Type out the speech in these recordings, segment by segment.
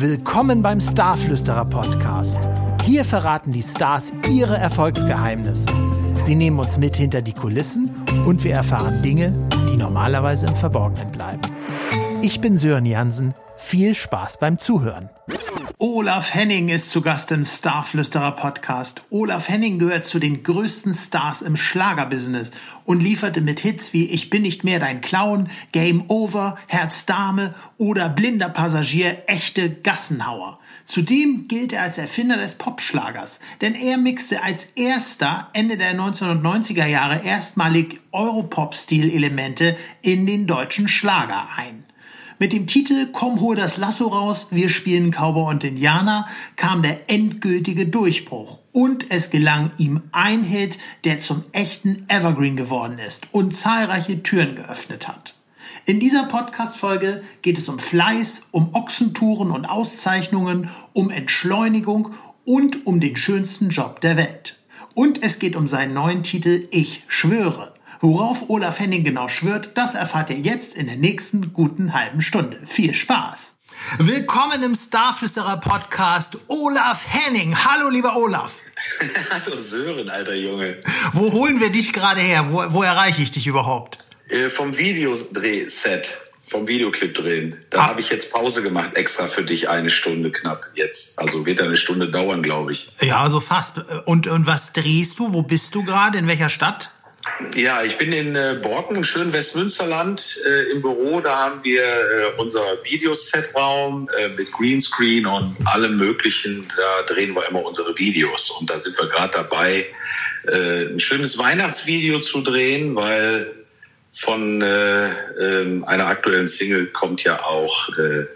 Willkommen beim Starflüsterer Podcast. Hier verraten die Stars ihre Erfolgsgeheimnisse. Sie nehmen uns mit hinter die Kulissen und wir erfahren Dinge, die normalerweise im Verborgenen bleiben. Ich bin Sören Jansen. Viel Spaß beim Zuhören. Olaf Henning ist zu Gast im Starflüsterer Podcast. Olaf Henning gehört zu den größten Stars im Schlagerbusiness und lieferte mit Hits wie Ich bin nicht mehr dein Clown, Game Over, Herz Dame oder Blinder Passagier echte Gassenhauer. Zudem gilt er als Erfinder des Popschlagers, denn er mixte als erster Ende der 1990er Jahre erstmalig Europop-Stil-Elemente in den deutschen Schlager ein. Mit dem Titel Komm, hol das Lasso raus, wir spielen Cowboy und Indianer kam der endgültige Durchbruch. Und es gelang ihm ein Hit, der zum echten Evergreen geworden ist und zahlreiche Türen geöffnet hat. In dieser Podcast-Folge geht es um Fleiß, um Ochsentouren und Auszeichnungen, um Entschleunigung und um den schönsten Job der Welt. Und es geht um seinen neuen Titel Ich schwöre. Worauf Olaf Henning genau schwört, das erfahrt ihr jetzt in der nächsten guten halben Stunde. Viel Spaß! Willkommen im Starflüsterer Podcast Olaf Henning. Hallo, lieber Olaf. Hallo Sören, alter Junge. Wo holen wir dich gerade her? Wo, wo erreiche ich dich überhaupt? Äh, vom Videodrehset, vom Videoclip drehen. Da ah. habe ich jetzt Pause gemacht, extra für dich eine Stunde knapp jetzt. Also wird eine Stunde dauern, glaube ich. Ja, so fast. Und, und was drehst du? Wo bist du gerade? In welcher Stadt? Ja, ich bin in äh, Borken im schönen Westmünsterland äh, im Büro. Da haben wir äh, unser Videosetraum äh, mit Greenscreen und allem Möglichen. Da drehen wir immer unsere Videos. Und da sind wir gerade dabei, ein schönes Weihnachtsvideo zu drehen, weil von äh, äh, einer aktuellen Single kommt ja auch ein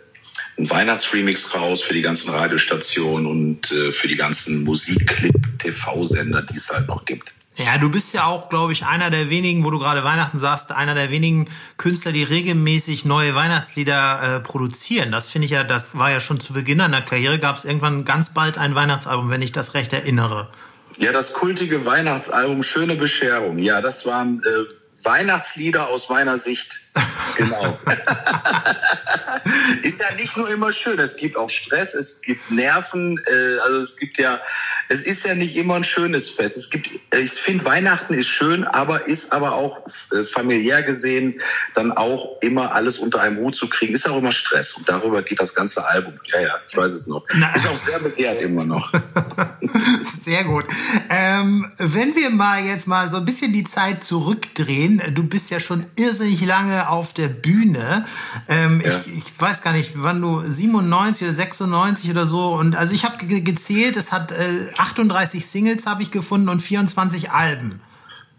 Weihnachtsremix raus für die ganzen Radiostationen und für die ganzen Musikclip-TV-Sender, die es halt noch gibt. Ja, du bist ja auch, glaube ich, einer der wenigen, wo du gerade Weihnachten sagst, einer der wenigen Künstler, die regelmäßig neue Weihnachtslieder äh, produzieren. Das finde ich ja, das war ja schon zu Beginn einer Karriere, gab es irgendwann ganz bald ein Weihnachtsalbum, wenn ich das recht erinnere. Ja, das kultige Weihnachtsalbum Schöne Bescherung. Ja, das waren äh, Weihnachtslieder aus meiner Sicht. Genau. ist ja nicht nur immer schön. Es gibt auch Stress, es gibt Nerven. Äh, also es gibt ja es ist ja nicht immer ein schönes Fest. Es gibt, ich finde, Weihnachten ist schön, aber ist aber auch äh, familiär gesehen dann auch immer alles unter einem Hut zu kriegen, ist auch immer Stress. Und darüber geht das ganze Album. Ja, ja, ich weiß es noch. Ist auch sehr begehrt immer noch. sehr gut. Ähm, wenn wir mal jetzt mal so ein bisschen die Zeit zurückdrehen, du bist ja schon irrsinnig lange auf der Bühne. Ähm, ja. ich, ich, weiß gar nicht, wann du 97 oder 96 oder so und also ich habe gezählt, es hat äh, 38 Singles habe ich gefunden und 24 Alben.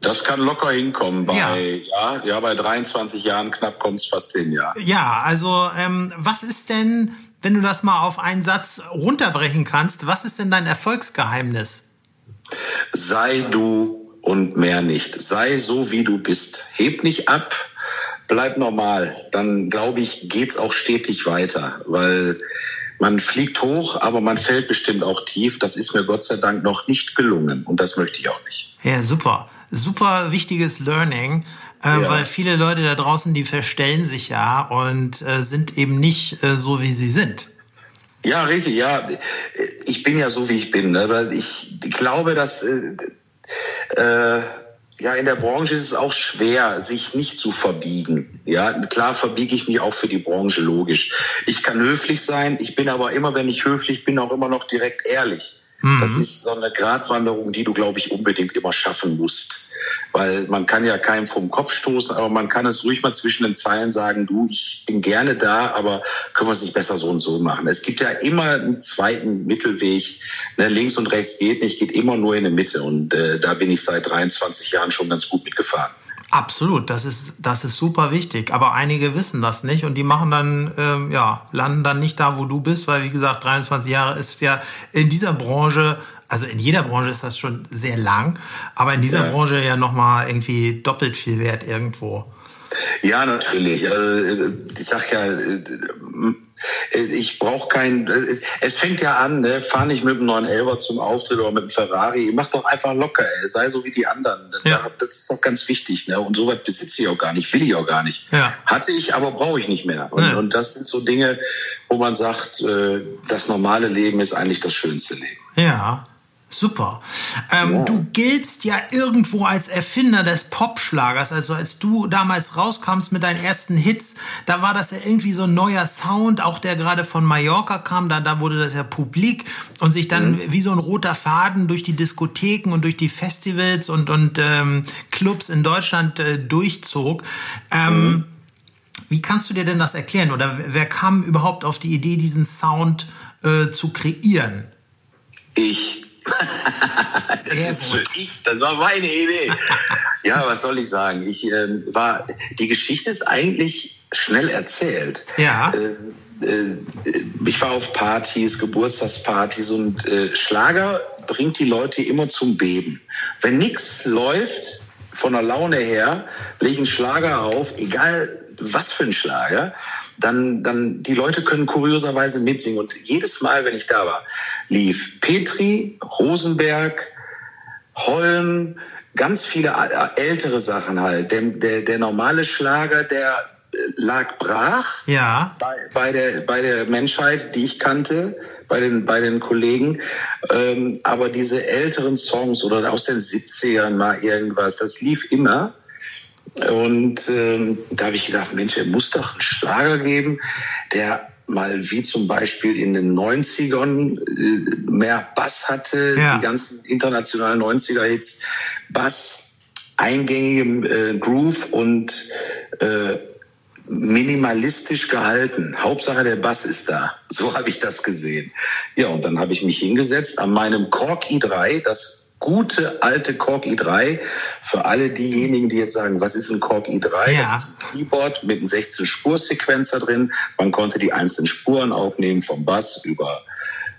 Das kann locker hinkommen. Bei, ja. ja, ja bei 23 Jahren knapp kommt es fast hin, ja. Ja, also ähm, was ist denn, wenn du das mal auf einen Satz runterbrechen kannst, was ist denn dein Erfolgsgeheimnis? Sei du und mehr nicht. Sei so, wie du bist. Heb nicht ab, bleib normal. Dann, glaube ich, geht's auch stetig weiter, weil man fliegt hoch, aber man fällt bestimmt auch tief. Das ist mir Gott sei Dank noch nicht gelungen und das möchte ich auch nicht. Ja, super. Super wichtiges Learning. Äh, ja. Weil viele Leute da draußen, die verstellen sich ja und äh, sind eben nicht äh, so, wie sie sind. Ja, richtig, ja. Ich bin ja so, wie ich bin. Aber ne? ich glaube, dass äh, äh, ja, in der Branche ist es auch schwer, sich nicht zu verbiegen. Ja, klar verbiege ich mich auch für die Branche, logisch. Ich kann höflich sein, ich bin aber immer, wenn ich höflich bin, auch immer noch direkt ehrlich. Mhm. Das ist so eine Gratwanderung, die du, glaube ich, unbedingt immer schaffen musst. Weil man kann ja keinem vom Kopf stoßen, aber man kann es ruhig mal zwischen den Zeilen sagen, du, ich bin gerne da, aber können wir es nicht besser so und so machen. Es gibt ja immer einen zweiten Mittelweg. Ne, links und rechts geht nicht, geht immer nur in der Mitte. Und äh, da bin ich seit 23 Jahren schon ganz gut mitgefahren. Absolut, das ist, das ist super wichtig. Aber einige wissen das nicht und die machen dann, ähm, ja, landen dann nicht da, wo du bist, weil wie gesagt, 23 Jahre ist ja in dieser Branche also in jeder Branche ist das schon sehr lang, aber in dieser ja. Branche ja nochmal irgendwie doppelt viel wert irgendwo. Ja, natürlich. Also, ich sag ja, Äh, ich brauche kein. Äh, es fängt ja an, ne? Fahr nicht mit einem 911 zum Auftritt oder mit einem Ferrari. Mach doch einfach locker, ey. Sei so wie die anderen. Ja. Das ist doch ganz wichtig, ne? Und sowas besitze ich auch gar nicht, will ich auch gar nicht. Ja. Hatte ich, aber brauche ich nicht mehr. Und, ja. und das sind so Dinge, wo man sagt, äh, das normale Leben ist eigentlich das schönste Leben. Ja. Super. Ähm, ja. Du giltst ja irgendwo als Erfinder des Popschlagers. Also als du damals rauskamst mit deinen ersten Hits, da war das ja irgendwie so ein neuer Sound, auch der gerade von Mallorca kam. Da, da wurde das ja publik und sich dann mhm. wie so ein roter Faden durch die Diskotheken und durch die Festivals und, und ähm, Clubs in Deutschland äh, durchzog. Ähm, mhm. Wie kannst du dir denn das erklären? Oder wer kam überhaupt auf die Idee, diesen Sound äh, zu kreieren? Ich das ich, das war meine Idee. ja, was soll ich sagen? Ich äh, war, die Geschichte ist eigentlich schnell erzählt. Ja. Äh, äh, ich war auf Partys, Geburtstagspartys und äh, Schlager bringt die Leute immer zum Beben. Wenn nichts läuft, von der Laune her, lege ich einen Schlager auf, egal was für ein Schlager, dann, dann die Leute können kurioserweise mitsingen. Und jedes Mal, wenn ich da war, lief Petri, Rosenberg, Holm, ganz viele ältere Sachen halt. Der, der, der normale Schlager, der äh, lag brach ja. bei, bei, der, bei der Menschheit, die ich kannte, bei den, bei den Kollegen. Ähm, aber diese älteren Songs oder aus den 70ern mal irgendwas, das lief immer. Und ähm, da habe ich gedacht, Mensch, er muss doch einen Schlager geben, der mal wie zum Beispiel in den 90ern äh, mehr Bass hatte, ja. die ganzen internationalen 90er-Hits, Bass, eingängigem äh, Groove und äh, minimalistisch gehalten. Hauptsache der Bass ist da. So habe ich das gesehen. Ja, und dann habe ich mich hingesetzt an meinem Korg i3, das gute alte Korg i3 für alle diejenigen, die jetzt sagen, was ist ein Korg i3? Ja. Das ist ein Keyboard mit einem 16-Spur-Sequenzer drin. Man konnte die einzelnen Spuren aufnehmen, vom Bass über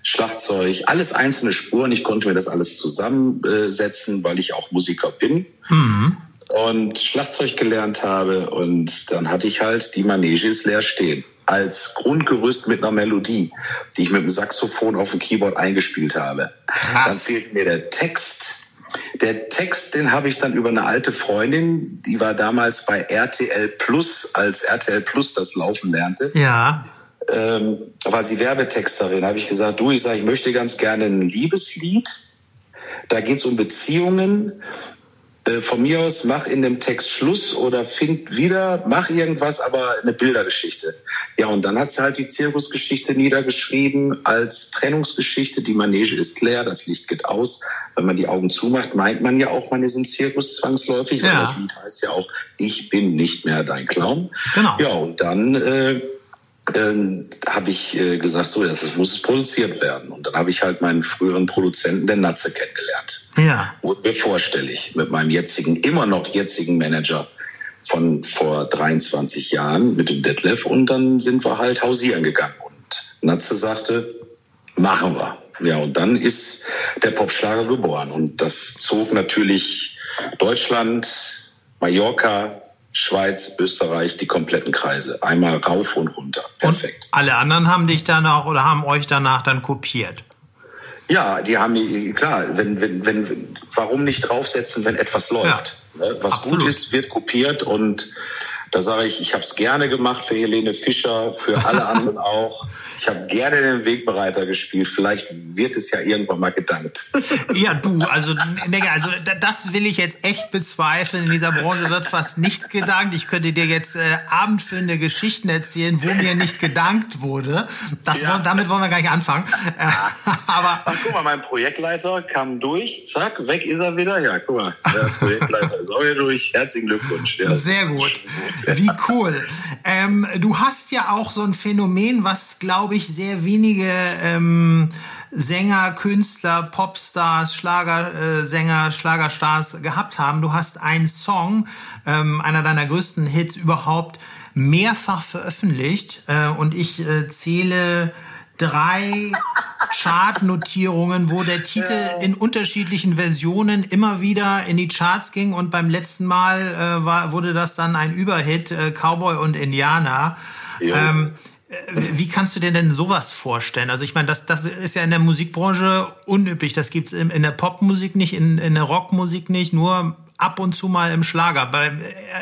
Schlagzeug, alles einzelne Spuren. Ich konnte mir das alles zusammensetzen, weil ich auch Musiker bin. Mhm. Und Schlagzeug gelernt habe und dann hatte ich halt die Manege ist leer stehen als Grundgerüst mit einer Melodie, die ich mit dem Saxophon auf dem Keyboard eingespielt habe. Krass. Dann fehlt mir der Text. Der Text, den habe ich dann über eine alte Freundin, die war damals bei RTL Plus, als RTL Plus das laufen lernte. Ja. Ähm, war sie Werbetexterin. Habe ich gesagt, du, ich sage, ich möchte ganz gerne ein Liebeslied. Da geht es um Beziehungen äh, von mir aus mach in dem Text Schluss oder find wieder, mach irgendwas, aber eine Bildergeschichte. Ja, und dann hat sie halt die Zirkusgeschichte niedergeschrieben als Trennungsgeschichte. Die Manege ist leer, das Licht geht aus. Wenn man die Augen zumacht, meint man ja auch, man ist im Zirkus zwangsläufig, weil ja. das Lied heißt ja auch, ich bin nicht mehr dein Clown. Genau. Ja, und dann äh, ähm, habe ich äh, gesagt, so, das muss produziert werden. Und dann habe ich halt meinen früheren Produzenten, den Natze, kennengelernt. Ja. Wurden wir vorstellig mit meinem jetzigen, immer noch jetzigen Manager von vor 23 Jahren mit dem Detlef. Und dann sind wir halt hausieren gegangen. Und Natze sagte, machen wir. Ja, und dann ist der Popschlager geboren. Und das zog natürlich Deutschland, Mallorca, Schweiz, Österreich, die kompletten Kreise. Einmal rauf und runter. Perfekt. Und alle anderen haben dich danach oder haben euch danach dann kopiert? Ja, die haben, klar, wenn, wenn, wenn, warum nicht draufsetzen, wenn etwas läuft? Ja, ne? Was absolut. gut ist, wird kopiert und da sage ich, ich habe es gerne gemacht für Helene Fischer, für alle anderen auch. Ich habe gerne den Wegbereiter gespielt. Vielleicht wird es ja irgendwann mal gedankt. Ja, du, also, also das will ich jetzt echt bezweifeln. In dieser Branche wird fast nichts gedankt. Ich könnte dir jetzt äh, abendfüllende Geschichten erzählen, wo mir nicht gedankt wurde. Das, ja. Damit wollen wir gar nicht anfangen. Äh, aber Ach, guck mal, mein Projektleiter kam durch, zack, weg ist er wieder. Ja, guck mal, der Projektleiter ist auch hier durch. Herzlichen Glückwunsch. Ja. Sehr gut. Wie cool. Ähm, du hast ja auch so ein Phänomen, was, glaube ich, sehr wenige ähm, Sänger, Künstler, Popstars, Schlagersänger, äh, Schlagerstars gehabt haben. Du hast einen Song, ähm, einer deiner größten Hits überhaupt, mehrfach veröffentlicht. Äh, und ich äh, zähle drei Chartnotierungen, wo der Titel in unterschiedlichen Versionen immer wieder in die Charts ging und beim letzten Mal äh, war, wurde das dann ein Überhit, äh, Cowboy und Indianer. Ähm, wie kannst du dir denn sowas vorstellen? Also ich meine, das, das ist ja in der Musikbranche unüblich. Das gibt's in, in der Popmusik nicht, in, in der Rockmusik nicht, nur ab und zu mal im Schlager. Bei, äh,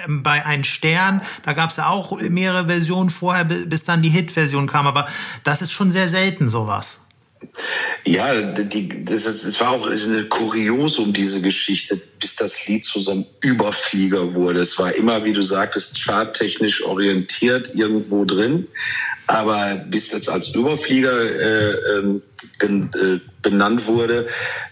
bei Ein Stern, da gab's ja auch mehrere Versionen vorher, bis dann die Hit-Version kam. Aber das ist schon sehr selten sowas. Ja, die, das, ist, das war auch eine Kuriosum, diese Geschichte, bis das Lied zu so einem Überflieger wurde. Es war immer, wie du sagtest, charttechnisch orientiert irgendwo drin. Aber bis das als Überflieger äh, ähm, äh, benannt wurde,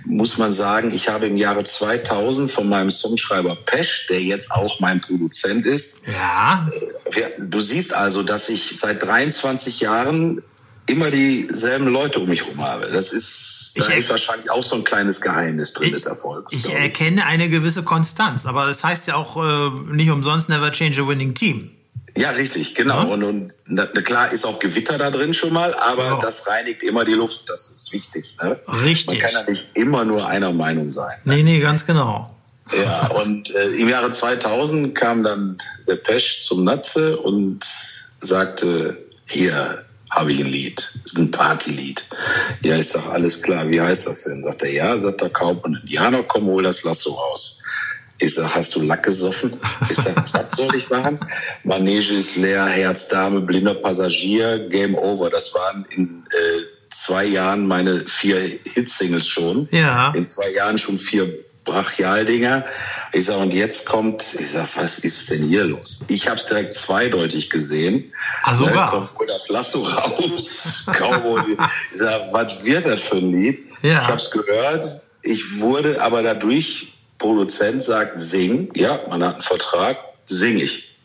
muss man sagen, ich habe im Jahre 2000 von meinem Songschreiber Pesch, der jetzt auch mein Produzent ist. Ja. Äh, du siehst also, dass ich seit 23 Jahren immer dieselben Leute um mich herum habe. Das ist, da ist wahrscheinlich auch so ein kleines Geheimnis drin ich, des Erfolgs. Ich, ich erkenne eine gewisse Konstanz, aber das heißt ja auch äh, nicht umsonst never change a winning team. Ja, richtig, genau. Ja. Und, und na, klar ist auch Gewitter da drin schon mal, aber ja. das reinigt immer die Luft. Das ist wichtig. Ne? Richtig. Man kann ja nicht immer nur einer Meinung sein. Ne? Nee, nee, ganz genau. Ja, und äh, im Jahre 2000 kam dann der Pesch zum Natze und sagte, hier habe ich ein Lied, das ist ein Partylied. Ja, ist doch alles klar, wie heißt das denn? Sagt er, ja, sagt der Kaufmann, ja, noch komm, hol das Lasso raus. Ich sag, hast du Lack gesoffen? Ich sag, was soll ich machen? Manege ist leer, Herz, Dame, blinder Passagier, Game Over. Das waren in äh, zwei Jahren meine vier Hitsingles schon. Ja. In zwei Jahren schon vier Brachialdinger. Ich sag, und jetzt kommt, ich sag, was ist denn hier los? Ich habe es direkt zweideutig gesehen. Ah, sogar? Kommt wohl das Lasso raus. ich sag, was wird das für ein Lied? Ja. Ich habe es gehört. Ich wurde aber dadurch Produzent sagt, sing. Ja, man hat einen Vertrag, sing ich.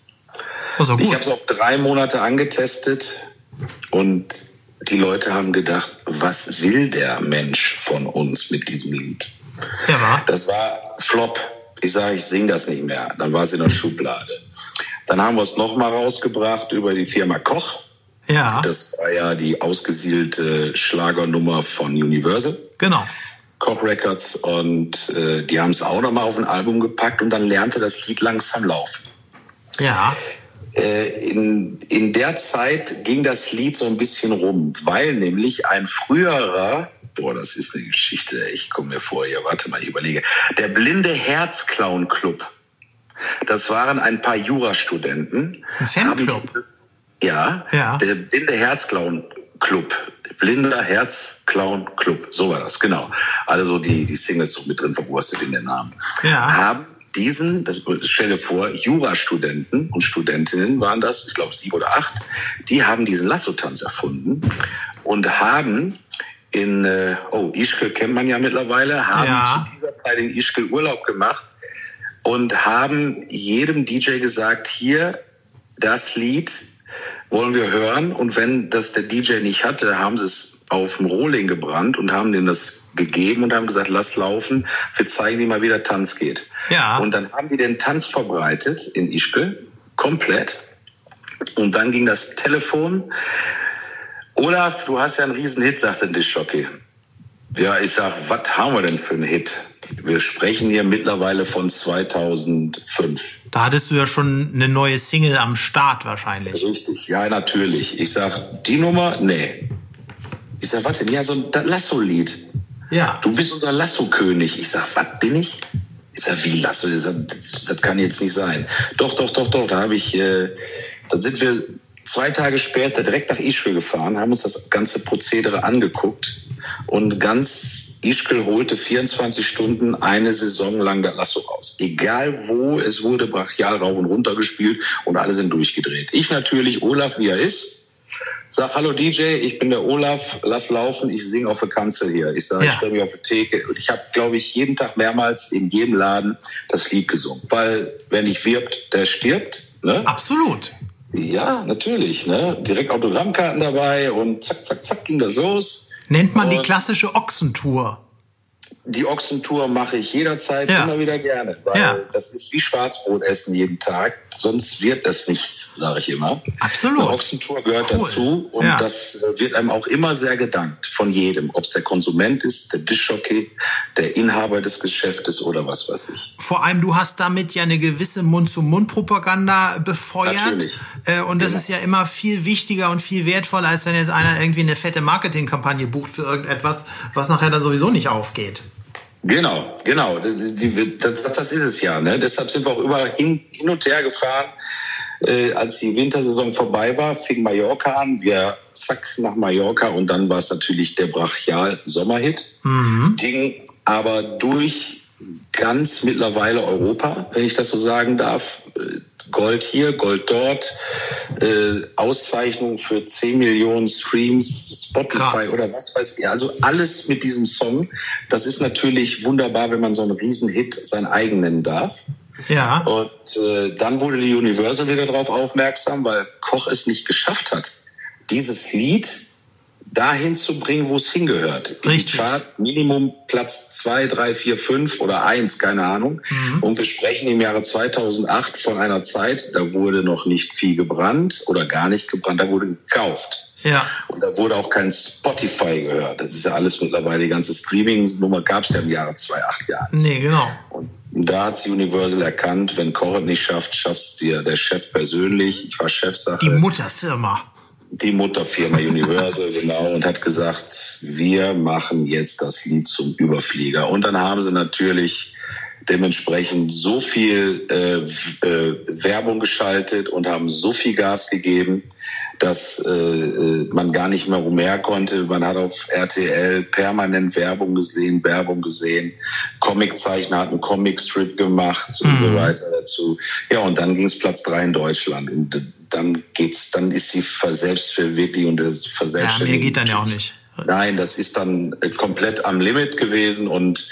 Also ich habe es auch drei Monate angetestet und die Leute haben gedacht, was will der Mensch von uns mit diesem Lied? Ja, war. Das war Flop. Ich sage, ich singe das nicht mehr. Dann war es in der Schublade. Dann haben wir es nochmal rausgebracht über die Firma Koch. Ja. Das war ja die ausgesiedelte Schlagernummer von Universal. Genau. Koch Records und äh, die haben es auch nochmal auf ein Album gepackt und dann lernte das Lied langsam laufen. Ja. Äh, in, in der Zeit ging das Lied so ein bisschen rum, weil nämlich ein früherer, boah, das ist eine Geschichte, ich komme mir vor, hier, warte mal, ich überlege, der Blinde Herzclown Club. Das waren ein paar Jurastudenten. Ein Fanclub? Ja, ja, der Blinde Herzclown Club Blinder Herz Clown Club, so war das, genau. Also die, die Singles so mit drin verwurstet in den Namen. Ja. Haben diesen, das stelle vor, Jurastudenten und Studentinnen waren das, ich glaube sieben oder acht, die haben diesen Lasso-Tanz erfunden und haben in, äh, oh, Ischgl kennt man ja mittlerweile, haben ja. zu dieser Zeit in Ischgl Urlaub gemacht und haben jedem DJ gesagt, hier, das Lied wollen wir hören. Und wenn das der DJ nicht hatte, haben sie es auf dem Rohling gebrannt und haben denen das gegeben und haben gesagt, lass laufen, wir zeigen dir mal, wie der Tanz geht. Ja. Und dann haben die den Tanz verbreitet in Ischgl, komplett. Und dann ging das Telefon. Olaf, du hast ja einen riesen Hit, sagte der Dischjockey. Ja, ich sag, was haben wir denn für einen Hit? Wir sprechen hier mittlerweile von 2005. Da hattest du ja schon eine neue Single am Start wahrscheinlich. Richtig, ja, natürlich. Ich sag, die Nummer, nee. Ich sag, warte, ja, so ein Lasso-Lied. Ja. Du bist unser Lasso-König. Ich sag, was bin ich? Ich sag, wie Lasso? Ich sag, das, das kann jetzt nicht sein. Doch, doch, doch, doch. Da habe ich, äh, dann sind wir zwei Tage später direkt nach Ischgl gefahren, haben uns das ganze Prozedere angeguckt und ganz Ischgl holte 24 Stunden eine Saison lang das Lasso raus. Egal wo, es wurde brachial rauf und runter gespielt und alle sind durchgedreht. Ich natürlich, Olaf, wie er ist, sag, hallo DJ, ich bin der Olaf, lass laufen, ich singe auf der Kanzel hier. Ich sage, ja. ich stelle mich auf die Theke. Und ich habe, glaube ich, jeden Tag mehrmals in jedem Laden das Lied gesungen. Weil, wer nicht wirbt, der stirbt. Ne? Absolut. Ja, natürlich. Ne? Direkt Autogrammkarten dabei und zack, zack, zack ging das los. Nennt man und die klassische Ochsentour. Die Ochsentour mache ich jederzeit Ja. immer wieder gerne, weil Ja. das ist wie Schwarzbrot essen jeden Tag. Sonst wird das nichts, sage ich immer. Absolut. Eine Ochsentour gehört Cool. dazu und Ja. das äh, wird einem auch immer sehr gedankt von jedem, ob es der Konsument ist, der Dischjockey, der Inhaber des Geschäftes oder was weiß ich. Vor allem, du hast damit ja eine gewisse Mund-zu-Mund-Propaganda befeuert. Natürlich. Äh, und das Genau. ist ja immer viel wichtiger und viel wertvoller, als wenn jetzt einer irgendwie eine fette Marketingkampagne bucht für irgendetwas, was nachher dann sowieso nicht aufgeht. Genau, genau. Das, das, ist es ja. Ne? Deshalb sind wir auch überall hin, hin und her gefahren. Äh, als die Wintersaison vorbei war, fing Mallorca an. Wir zack nach Mallorca und dann war es natürlich der brachial Sommerhit. Ging aber durch ganz mittlerweile Europa, wenn ich das so sagen darf. Gold hier, Gold dort, äh, Auszeichnung für 10 Millionen Streams, Spotify Krass. oder was weiß ich. Also alles mit diesem Song. Das ist natürlich wunderbar, wenn man so einen Riesenhit sein eigen nennen darf. Ja. Und äh, dann wurde die Universal wieder darauf aufmerksam, weil Koch es nicht geschafft hat, dieses Lied dahin zu bringen, wo es hingehört. Richtig. Charts, Minimum Platz zwei, drei, vier, fünf oder eins, keine Ahnung. Mhm. Und wir sprechen im Jahre 2008 von einer Zeit, da wurde noch nicht viel gebrannt oder gar nicht gebrannt, da wurde gekauft. Ja. Und da wurde auch kein Spotify gehört. Das ist ja alles mittlerweile, die ganze Streaming-Nummer gab es ja im Jahre 2008 gar nicht. Nee, genau. Und da hat sie Universal erkannt, wenn Koch es nicht schafft, schafft's dir der Chef persönlich. Ich war Chefsache. Die Mutterfirma. Die Mutterfirma Universal, genau, und hat gesagt, wir machen jetzt das Lied zum Überflieger. Und dann haben sie natürlich dementsprechend so viel äh, äh, Werbung geschaltet und haben so viel Gas gegeben, dass äh, äh, man gar nicht mehr umher konnte. Man hat auf RTL permanent Werbung gesehen, Werbung gesehen. Comiczeichner hat einen Comicstrip gemacht und so weiter dazu. Ja, und dann ging es Platz drei in Deutschland. Und dann geht's, dann ist die Verselbstverwirklichung und das Ja, Verselbstständigung. mehr geht dann ja auch nicht. Nein, das ist dann komplett am Limit gewesen und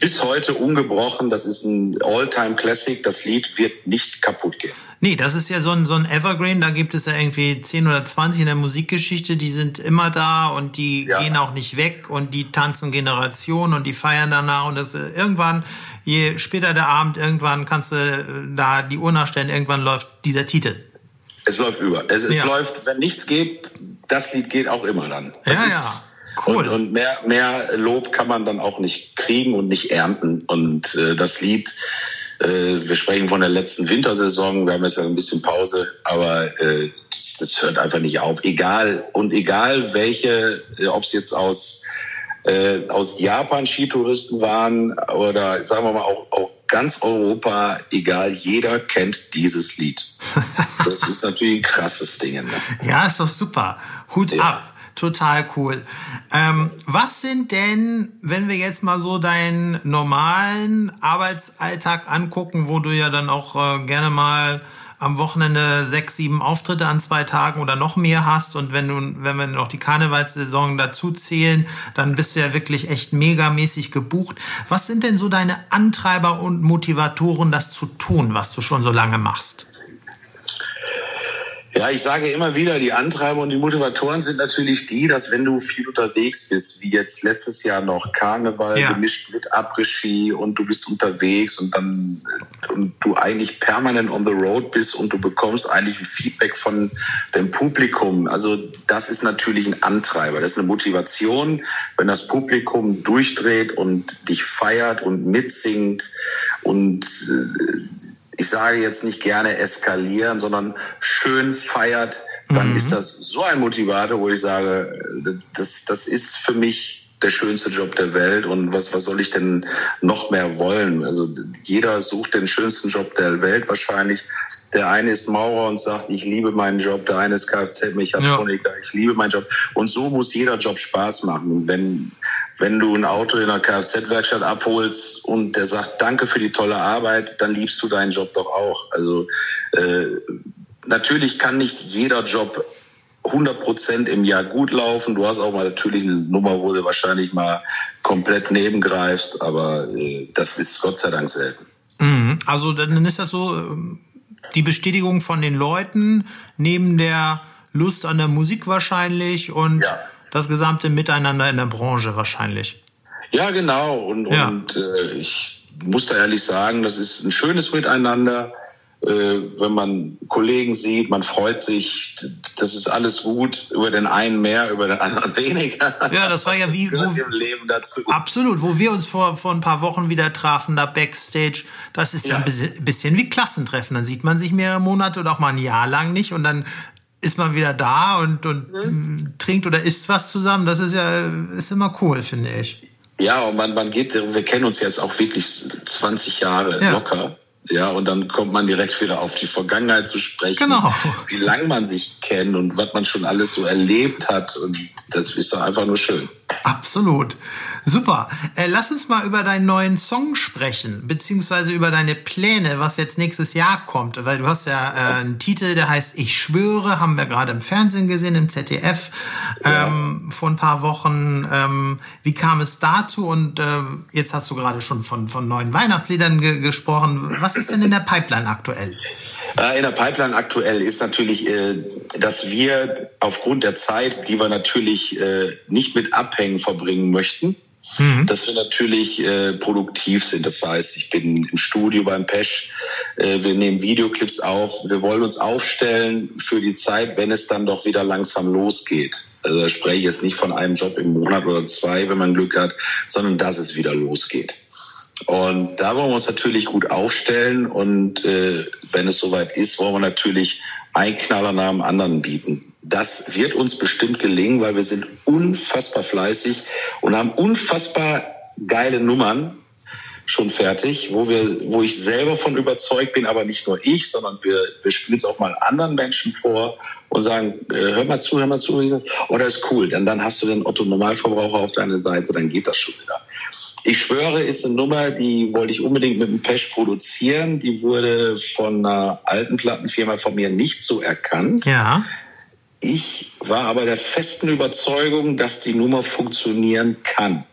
bis heute ungebrochen. Das ist ein All-Time-Classic. Das Lied wird nicht kaputt gehen. Nee, das ist ja so ein, so ein Evergreen, da gibt es ja irgendwie 10 oder 20 in der Musikgeschichte, die sind immer da und die Ja. gehen auch nicht weg und die tanzen Generationen und die feiern danach und das äh, irgendwann, je später der Abend, irgendwann kannst du äh, da die Uhr nachstellen, irgendwann läuft dieser Titel. Es läuft über. Es, es Ja. läuft, wenn nichts geht, das Lied geht auch immer dann. Das Ja, ist- ja. Cool. Und, und mehr, mehr Lob kann man dann auch nicht kriegen und nicht ernten. Und äh, das Lied, äh, wir sprechen von der letzten Wintersaison, wir haben jetzt ja ein bisschen Pause, aber äh, das, das hört einfach nicht auf. Egal und egal welche, äh, ob es jetzt aus äh, aus Japan Skitouristen waren oder sagen wir mal auch, auch ganz Europa, egal, jeder kennt dieses Lied. Das ist natürlich ein krasses Ding. Ne? Ja, ist doch super. Hut Ja. ab. Total cool. Ähm, was sind denn, wenn wir jetzt mal so deinen normalen Arbeitsalltag angucken, wo du ja dann auch äh, gerne mal am Wochenende sechs, sieben Auftritte an zwei Tagen oder noch mehr hast und wenn du, wenn wir noch die Karnevalssaison dazu zählen, dann bist du ja wirklich echt megamäßig gebucht. Was sind denn so deine Antreiber und Motivatoren, das zu tun, was du schon so lange machst? Ja, ich sage immer wieder, die Antreiber und die Motivatoren sind natürlich die, dass wenn du viel unterwegs bist, wie jetzt letztes Jahr noch Karneval Ja. gemischt mit Après-Ski und du bist unterwegs und dann und du eigentlich permanent on the road bist und du bekommst eigentlich ein Feedback von dem Publikum. Also das ist natürlich ein Antreiber, das ist eine Motivation, wenn das Publikum durchdreht und dich feiert und mitsingt und äh, ich sage jetzt nicht gerne eskalieren, sondern schön feiert, dann ist das so ein Motivator, wo ich sage, das, das ist für mich der schönste Job der Welt und was, was soll ich denn noch mehr wollen? Also jeder sucht den schönsten Job der Welt wahrscheinlich. Der eine ist Maurer und sagt, ich liebe meinen Job. Der eine ist Kfz-Mechatroniker, ich liebe meinen Job. Und so muss jeder Job Spaß machen. Wenn, wenn du ein Auto in einer Kfz-Werkstatt abholst und der sagt, danke für die tolle Arbeit, dann liebst du deinen Job doch auch. Also äh, natürlich kann nicht jeder Job 100 Prozent im Jahr gut laufen. Du hast auch mal natürlich eine Nummer, wo du wahrscheinlich mal komplett nebengreifst, aber äh, das ist Gott sei Dank selten. Mhm. Also dann ist das so ähm, die Bestätigung von den Leuten neben der Lust an der Musik wahrscheinlich und Ja. das gesamte Miteinander in der Branche wahrscheinlich. Ja, genau. Und, ja. und äh, ich muss da ehrlich sagen, das ist ein schönes Miteinander. Äh, wenn man Kollegen sieht, man freut sich, das ist alles gut, über den einen mehr, über den anderen weniger. Ja, das war ja wie wo, im Leben dazu. Absolut, wo wir uns vor, vor ein paar Wochen wieder trafen, da Backstage, das ist ja, ja ein bisschen wie Klassentreffen. Dann sieht man sich mehrere Monate oder auch mal ein Jahr lang nicht und dann ist man wieder da und, und mhm. trinkt oder isst was zusammen. Das ist ja ist immer cool, finde ich. Ja, und man, man geht, wir kennen uns jetzt auch wirklich 20 Jahre ja. locker. Ja, und dann kommt man direkt wieder auf die Vergangenheit zu sprechen. Genau. Wie lange man sich kennt und was man schon alles so erlebt hat. Und das ist doch einfach nur schön. Absolut. Super. Äh, lass uns mal über deinen neuen Song sprechen, beziehungsweise über deine Pläne, was jetzt nächstes Jahr kommt. Weil du hast ja äh, einen Titel, der heißt Ich schwöre, haben wir gerade im Fernsehen gesehen, im ZDF ja. ähm, vor ein paar Wochen. Ähm, wie kam es dazu? Und ähm, jetzt hast du gerade schon von, von neuen Weihnachtsliedern ge gesprochen. Was ist denn in der Pipeline aktuell? Äh, in der Pipeline aktuell ist natürlich, äh, dass wir aufgrund der Zeit, die wir natürlich äh, nicht mit Abhängen verbringen möchten, mhm. dass wir natürlich produktiv sind. Das heißt, ich bin im Studio beim Pesch, wir nehmen Videoclips auf, wir wollen uns aufstellen für die Zeit, wenn es dann doch wieder langsam losgeht. Also da spreche ich jetzt nicht von einem Job im Monat oder zwei, wenn man Glück hat, sondern dass es wieder losgeht. Und da wollen wir uns natürlich gut aufstellen und äh, wenn es soweit ist, wollen wir natürlich ein Knaller nach dem anderen bieten. Das wird uns bestimmt gelingen, weil wir sind unfassbar fleißig und haben unfassbar geile Nummern schon fertig, wo wir, wo ich selber von überzeugt bin, aber nicht nur ich, sondern wir, wir spielen es auch mal anderen Menschen vor und sagen, äh, hör mal zu, hör mal zu. Oh, das ist cool. Dann, dann hast du den Otto Normalverbraucher auf deiner Seite, dann geht das schon wieder. Ich schwöre, ist eine Nummer, die wollte ich unbedingt mit dem Pesch produzieren. Die wurde von einer alten Plattenfirma von mir nicht so erkannt. Ja. Ich war aber der festen Überzeugung, dass die Nummer funktionieren kann.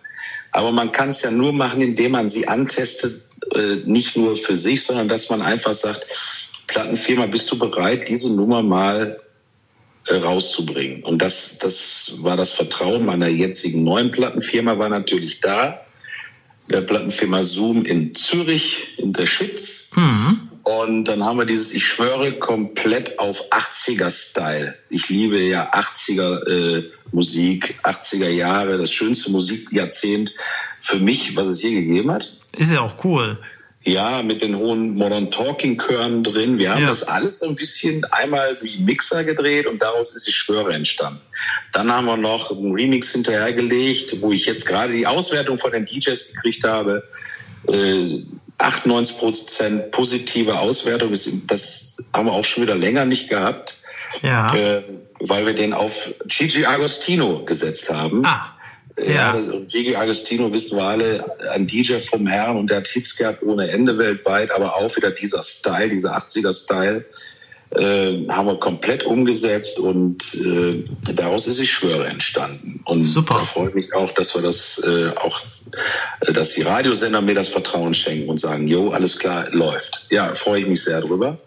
Aber man kann es ja nur machen, indem man sie antestet, äh, nicht nur für sich, sondern dass man einfach sagt, Plattenfirma, bist du bereit, diese Nummer mal äh, rauszubringen? Und das, das war das Vertrauen meiner jetzigen neuen Plattenfirma war natürlich da der Plattenfirma Zoom in Zürich, in der Schütz. Mhm. Und dann haben wir dieses, ich schwöre, komplett auf 80er-Style. Ich liebe ja 80er äh, Musik, 80er Jahre, das schönste Musikjahrzehnt für mich, was es je gegeben hat. Ist ja auch cool. Ja, mit den hohen Modern Talking Chören drin. Wir haben ja. das alles so ein bisschen einmal wie Mixer gedreht und daraus ist die Schwöre entstanden. Dann haben wir noch einen Remix hinterhergelegt, wo ich jetzt gerade die Auswertung von den DJs gekriegt habe. Äh, 98 Prozent positive Auswertung. Das haben wir auch schon wieder länger nicht gehabt. Ja. Äh, weil wir den auf Gigi Agostino gesetzt haben. Ah. Ja, Gigi Agostino wissen wir alle, ein DJ vom Herrn und der hat Hits gehabt ohne Ende weltweit, aber auch wieder dieser Style, dieser 80er-Style äh, haben wir komplett umgesetzt und äh, daraus ist die Schwöre entstanden. Und Super. da freut mich auch, dass wir das äh, auch, äh, dass die Radiosender mir das Vertrauen schenken und sagen, jo, alles klar, läuft. Ja, freue ich mich sehr drüber.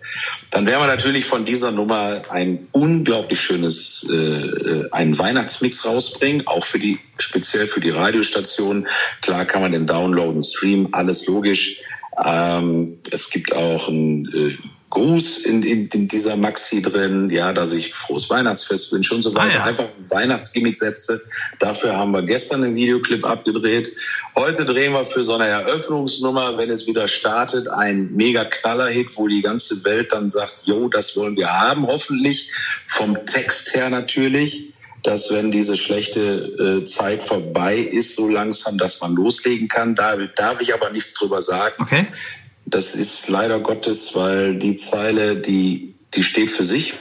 Dann werden wir natürlich von dieser Nummer ein unglaublich schönes, äh, äh einen Weihnachtsmix rausbringen, auch für die, speziell für die Radiostationen. Klar kann man den downloaden, streamen, alles logisch. Ähm, es gibt auch ein äh, Gruß in, in, in dieser Maxi drin, ja, dass ich frohes Weihnachtsfest wünsche und so weiter. Ah, ja. Einfach ein Weihnachtsgimmick setze. Dafür haben wir gestern einen Videoclip abgedreht. Heute drehen wir für so eine Eröffnungsnummer, wenn es wieder startet, ein mega Knallerhit, wo die ganze Welt dann sagt, jo, das wollen wir haben, hoffentlich. Vom Text her natürlich dass wenn diese schlechte äh, Zeit vorbei ist, so langsam, dass man loslegen kann. Da darf ich aber nichts drüber sagen. Okay. Das ist leider Gottes, weil die Zeile, die, die steht für sich.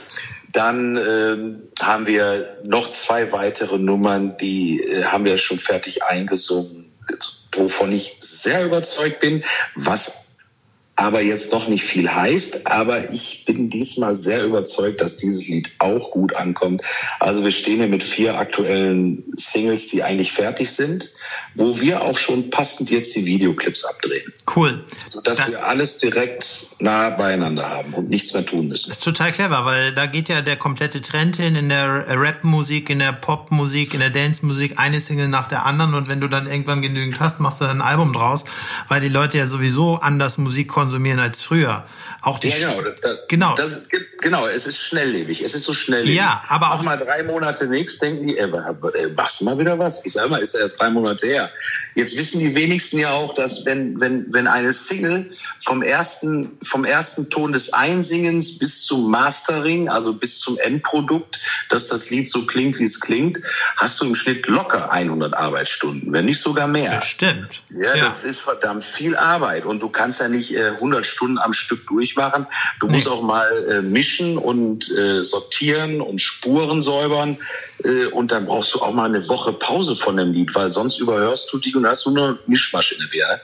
Dann ähm, haben wir noch zwei weitere Nummern, die äh, haben wir schon fertig eingesungen, wovon ich sehr überzeugt bin, was aber jetzt noch nicht viel heißt. Aber ich bin diesmal sehr überzeugt, dass dieses Lied auch gut ankommt. Also wir stehen hier mit vier aktuellen Singles, die eigentlich fertig sind, wo wir auch schon passend jetzt die Videoclips abdrehen. Cool. Sodass das wir alles direkt nah beieinander haben und nichts mehr tun müssen. Das ist total clever, weil da geht ja der komplette Trend hin in der Rap-Musik, in der Pop-Musik, in der Dance-Musik, eine Single nach der anderen. Und wenn du dann irgendwann genügend hast, machst du dann ein Album draus, weil die Leute ja sowieso anders Musik konsumieren als früher. Auch die ja, genau. Das, genau. Das, genau, es ist schnelllebig. Es ist so schnelllebig. Ja, aber auch mal drei Monate nichts, denken die, ey, ey, machst du mal wieder was? Ich sag mal, ist ja erst drei Monate her. Jetzt wissen die wenigsten ja auch, dass wenn, wenn, wenn eine Single vom ersten, vom ersten Ton des Einsingens bis zum Mastering, also bis zum Endprodukt, dass das Lied so klingt, wie es klingt, hast du im Schnitt locker 100 Arbeitsstunden, wenn nicht sogar mehr. Das stimmt. Ja, ja. das ist verdammt viel Arbeit und du kannst ja nicht äh, 100 Stunden am Stück durch richtig machen. Du nee. musst auch mal äh, mischen und äh, sortieren und Spuren säubern. Äh, und dann brauchst du auch mal eine Woche Pause von dem Lied, weil sonst überhörst du die und hast du nur Mischmasch in der Birne.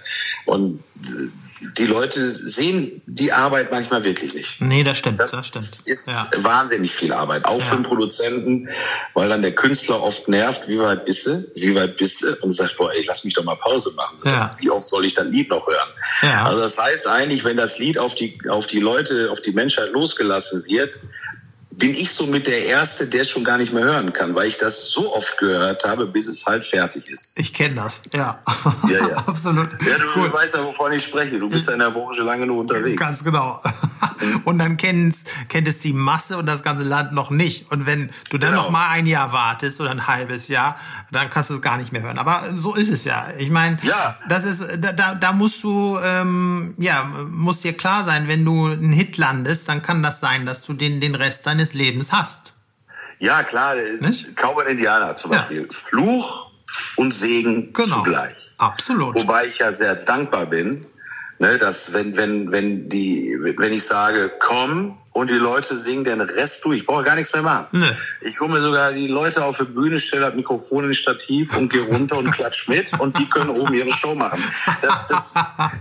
Und äh, die Leute sehen die Arbeit manchmal wirklich nicht. Nee, das stimmt. Das, das stimmt. ist ja. wahnsinnig viel Arbeit, auch ja. für den Produzenten, weil dann der Künstler oft nervt, wie weit bist du, wie weit bist du und sagt, boah, ey, lass mich doch mal Pause machen. Ja. Wie oft soll ich das Lied noch hören? Ja. Also das heißt eigentlich, wenn das Lied auf die, auf die Leute, auf die Menschheit losgelassen wird, bin ich somit der Erste, der es schon gar nicht mehr hören kann, weil ich das so oft gehört habe, bis es halt fertig ist. Ich kenne das, ja. Ja, ja. Absolut. Ja, du cool. weißt ja, wovon ich spreche. Du bist ja in der Branche lange nur unterwegs. Ganz genau. Und dann kennt, kennt es die Masse und das ganze Land noch nicht. Und wenn du dann genau. noch mal ein Jahr wartest oder ein halbes Jahr, dann kannst du es gar nicht mehr hören. Aber so ist es ja. Ich meine, ja. das ist, da, da musst du, ähm, ja, muss dir klar sein, wenn du einen Hit landest, dann kann das sein, dass du den, den Rest deines Lebens hast. Ja, klar. Nicht? Cowboy Indianer zum Beispiel. Ja. Fluch und Segen genau. zugleich. Absolut. Wobei ich ja sehr dankbar bin, Ne, dass wenn, wenn, wenn die, wenn ich sage, komm und die Leute singen den Rest durch, ich brauche gar nichts mehr machen. Nee. Ich hole mir sogar die Leute auf die Bühne, stelle das Mikrofon ins Stativ und gehe runter und klatsch mit und die können oben ihre Show machen. Das, das,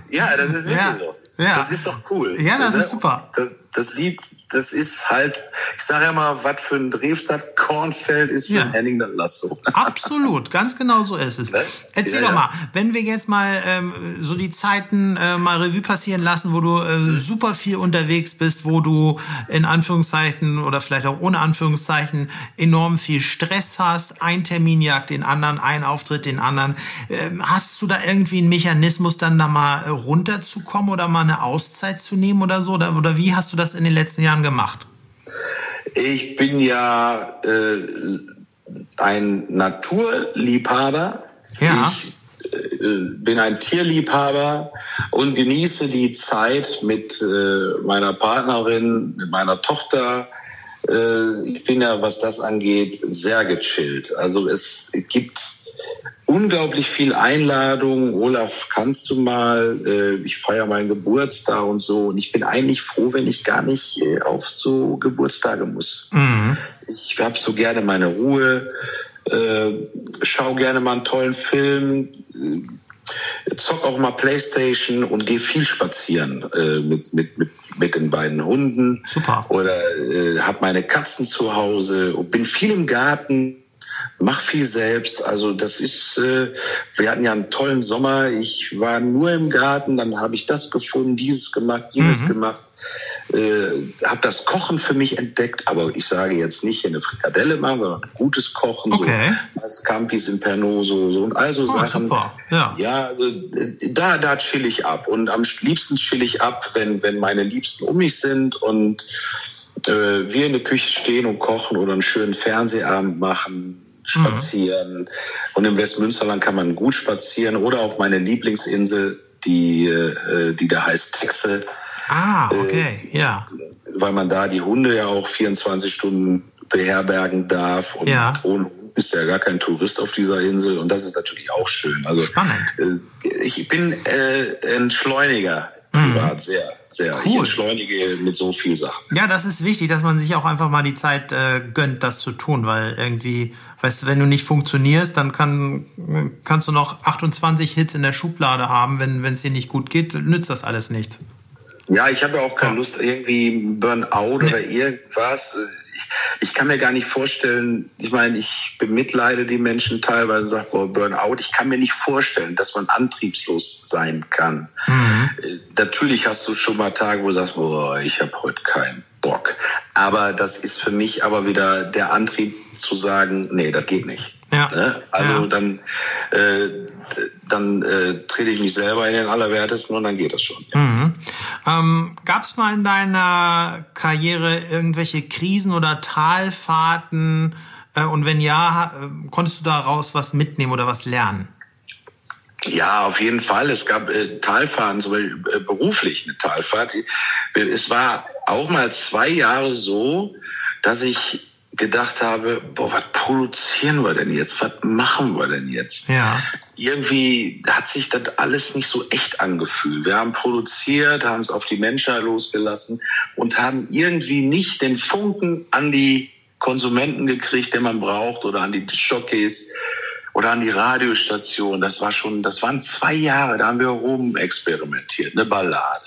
ja, das ist wirklich ja. so. Ja. Das ist doch cool. Ja, das ne? ist super. Das, das Lied, das ist halt, ich sage ja mal, was für ein Drehstadt Kornfeld ist für ja. ein Henning dann Lasso. Absolut, ganz genau so ist es. Ne? Erzähl ja, doch mal, wenn wir jetzt mal ähm, so die Zeiten äh, mal Revue passieren lassen, wo du äh, super viel unterwegs bist, wo du in Anführungszeichen oder vielleicht auch ohne Anführungszeichen enorm viel Stress hast, ein Termin jagt den anderen, ein Auftritt den anderen. Ähm, hast du da irgendwie einen Mechanismus, dann da mal äh, runterzukommen oder mal eine Auszeit zu nehmen oder so? Oder, oder wie hast du das in den letzten Jahren gemacht? Ich bin ja äh, ein Naturliebhaber. Ja. Ich äh, bin ein Tierliebhaber und genieße die Zeit mit äh, meiner Partnerin, mit meiner Tochter. Äh, ich bin ja, was das angeht, sehr gechillt. Also es gibt unglaublich viel Einladungen. Olaf, kannst du mal? Äh, ich feiere meinen Geburtstag und so. Und ich bin eigentlich froh, wenn ich gar nicht äh, auf so Geburtstage muss. Mhm. Ich habe so gerne meine Ruhe, äh, schau gerne mal einen tollen Film, äh, zock auch mal Playstation und gehe viel spazieren äh, mit, mit, mit, mit den beiden Hunden. Super. Oder äh, habe meine Katzen zu Hause und bin viel im Garten mach viel selbst. Also das ist, äh, wir hatten ja einen tollen Sommer. Ich war nur im Garten, dann habe ich das gefunden, dieses gemacht, jenes mhm. gemacht. Äh, habe das Kochen für mich entdeckt, aber ich sage jetzt nicht eine Frikadelle machen, sondern gutes Kochen, okay. so Campis in Pernoso so und also oh, Sachen. Super. Ja, ja also da, da chill ich ab und am liebsten chill ich ab, wenn, wenn meine Liebsten um mich sind und äh, wir in der Küche stehen und kochen oder einen schönen Fernsehabend machen spazieren. Mhm. Und im Westmünsterland kann man gut spazieren oder auf meine Lieblingsinsel, die, äh, die da heißt Texel. Ah, okay, äh, ja. Weil man da die Hunde ja auch 24 Stunden beherbergen darf. Und ja. ohne bist ja gar kein Tourist auf dieser Insel. Und das ist natürlich auch schön. Also Spannend. Äh, ich bin äh, ein Schleuniger privat, mhm. sehr, sehr. Cool. Ich entschleunige mit so viel Sachen. Ja, das ist wichtig, dass man sich auch einfach mal die Zeit äh, gönnt, das zu tun, weil irgendwie Weißt du, wenn du nicht funktionierst, dann kann, kannst du noch 28 Hits in der Schublade haben. Wenn es dir nicht gut geht, nützt das alles nichts. Ja, ich habe ja auch keine Lust, irgendwie Burnout nee. oder irgendwas. Ich, ich, kann mir gar nicht vorstellen, ich meine, ich bemitleide die Menschen teilweise, sagt, boah, Burnout. Ich kann mir nicht vorstellen, dass man antriebslos sein kann. Mhm. Natürlich hast du schon mal Tage, wo du sagst, boah, ich habe heute keinen Bock. Aber das ist für mich aber wieder der Antrieb zu sagen, nee, das geht nicht. Ja. Ne? Also ja. dann, äh, dann äh, trete ich mich selber in den Allerwertesten und dann geht das schon. Ja. Mhm. Ähm, Gab es mal in deiner Karriere irgendwelche Krisen oder Talfahrten? Äh, und wenn ja, äh, konntest du daraus was mitnehmen oder was lernen? Ja, auf jeden Fall. Es gab äh, Talfahrten, zum Beispiel äh, beruflich eine Talfahrt. Es war auch mal zwei Jahre so, dass ich gedacht habe, boah, was produzieren wir denn jetzt? Was machen wir denn jetzt? Ja. Irgendwie hat sich das alles nicht so echt angefühlt. Wir haben produziert, haben es auf die Menschheit losgelassen und haben irgendwie nicht den Funken an die Konsumenten gekriegt, den man braucht, oder an die Jockeys oder an die Radiostation. Das war schon, das waren zwei Jahre, da haben wir rum experimentiert, eine Ballade